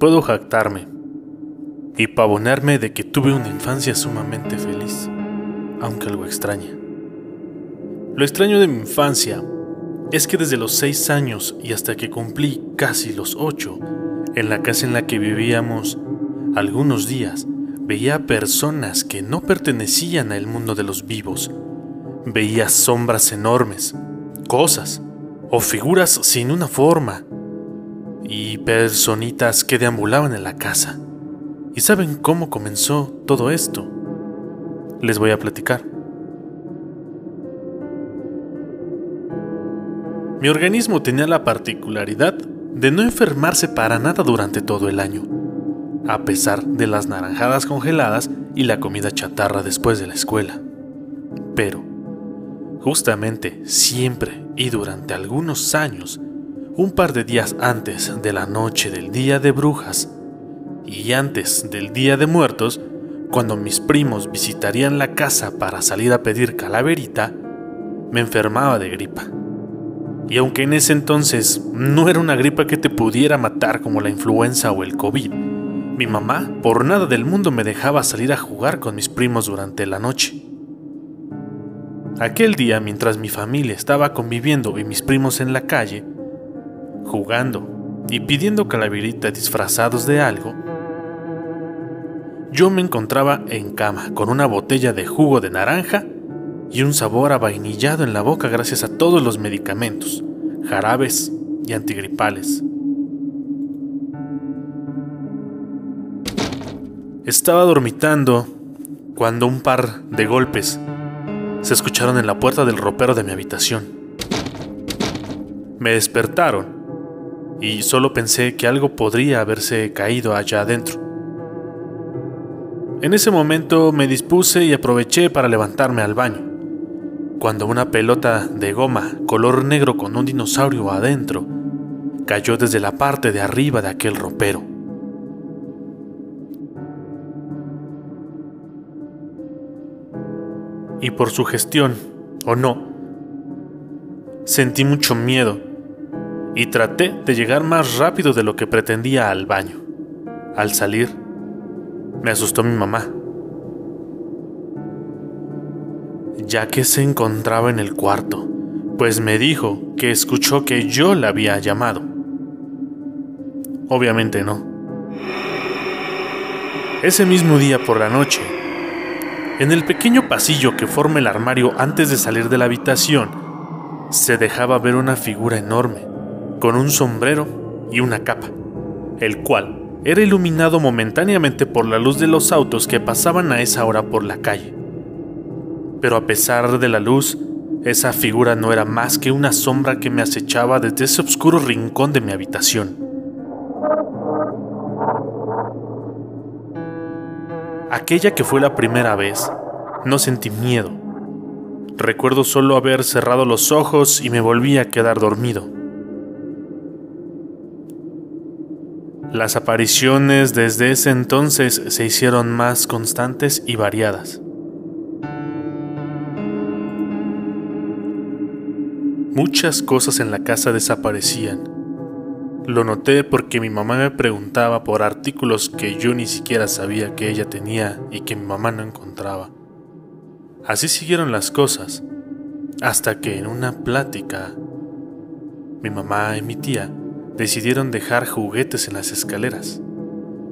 puedo jactarme y pavonarme de que tuve una infancia sumamente feliz, aunque algo extraña. Lo extraño de mi infancia es que desde los seis años y hasta que cumplí casi los ocho, en la casa en la que vivíamos, algunos días veía personas que no pertenecían al mundo de los vivos. Veía sombras enormes, cosas o figuras sin una forma y personitas que deambulaban en la casa. ¿Y saben cómo comenzó todo esto? Les voy a platicar. Mi organismo tenía la particularidad de no enfermarse para nada durante todo el año, a pesar de las naranjadas congeladas y la comida chatarra después de la escuela. Pero, justamente siempre y durante algunos años, un par de días antes de la noche del Día de Brujas y antes del Día de Muertos, cuando mis primos visitarían la casa para salir a pedir calaverita, me enfermaba de gripa. Y aunque en ese entonces no era una gripa que te pudiera matar como la influenza o el COVID, mi mamá por nada del mundo me dejaba salir a jugar con mis primos durante la noche. Aquel día, mientras mi familia estaba conviviendo y mis primos en la calle, jugando y pidiendo calaverita disfrazados de algo, yo me encontraba en cama con una botella de jugo de naranja y un sabor avainillado en la boca gracias a todos los medicamentos, jarabes y antigripales. Estaba dormitando cuando un par de golpes se escucharon en la puerta del ropero de mi habitación. Me despertaron y solo pensé que algo podría haberse caído allá adentro. En ese momento me dispuse y aproveché para levantarme al baño cuando una pelota de goma color negro con un dinosaurio adentro cayó desde la parte de arriba de aquel ropero. Y por su gestión, o no, sentí mucho miedo y traté de llegar más rápido de lo que pretendía al baño. Al salir, me asustó mi mamá ya que se encontraba en el cuarto, pues me dijo que escuchó que yo la había llamado. Obviamente no. Ese mismo día por la noche, en el pequeño pasillo que forma el armario antes de salir de la habitación, se dejaba ver una figura enorme, con un sombrero y una capa, el cual era iluminado momentáneamente por la luz de los autos que pasaban a esa hora por la calle pero a pesar de la luz, esa figura no era más que una sombra que me acechaba desde ese oscuro rincón de mi habitación. Aquella que fue la primera vez, no sentí miedo. Recuerdo solo haber cerrado los ojos y me volví a quedar dormido. Las apariciones desde ese entonces se hicieron más constantes y variadas. Muchas cosas en la casa desaparecían. Lo noté porque mi mamá me preguntaba por artículos que yo ni siquiera sabía que ella tenía y que mi mamá no encontraba. Así siguieron las cosas, hasta que en una plática, mi mamá y mi tía decidieron dejar juguetes en las escaleras,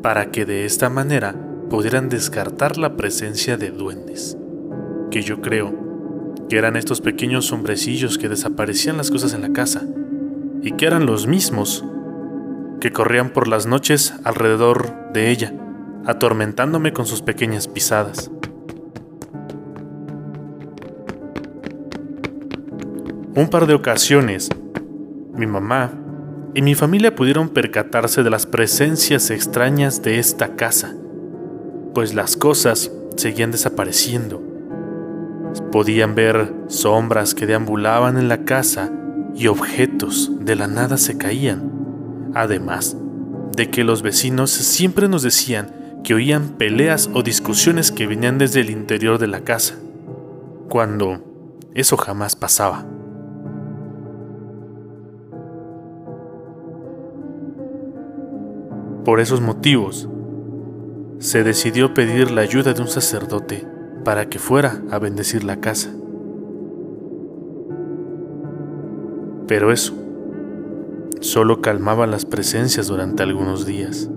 para que de esta manera pudieran descartar la presencia de duendes, que yo creo que eran estos pequeños hombrecillos que desaparecían las cosas en la casa, y que eran los mismos que corrían por las noches alrededor de ella, atormentándome con sus pequeñas pisadas. Un par de ocasiones, mi mamá y mi familia pudieron percatarse de las presencias extrañas de esta casa, pues las cosas seguían desapareciendo Podían ver sombras que deambulaban en la casa y objetos de la nada se caían. Además de que los vecinos siempre nos decían que oían peleas o discusiones que venían desde el interior de la casa, cuando eso jamás pasaba. Por esos motivos, se decidió pedir la ayuda de un sacerdote para que fuera a bendecir la casa. Pero eso solo calmaba las presencias durante algunos días.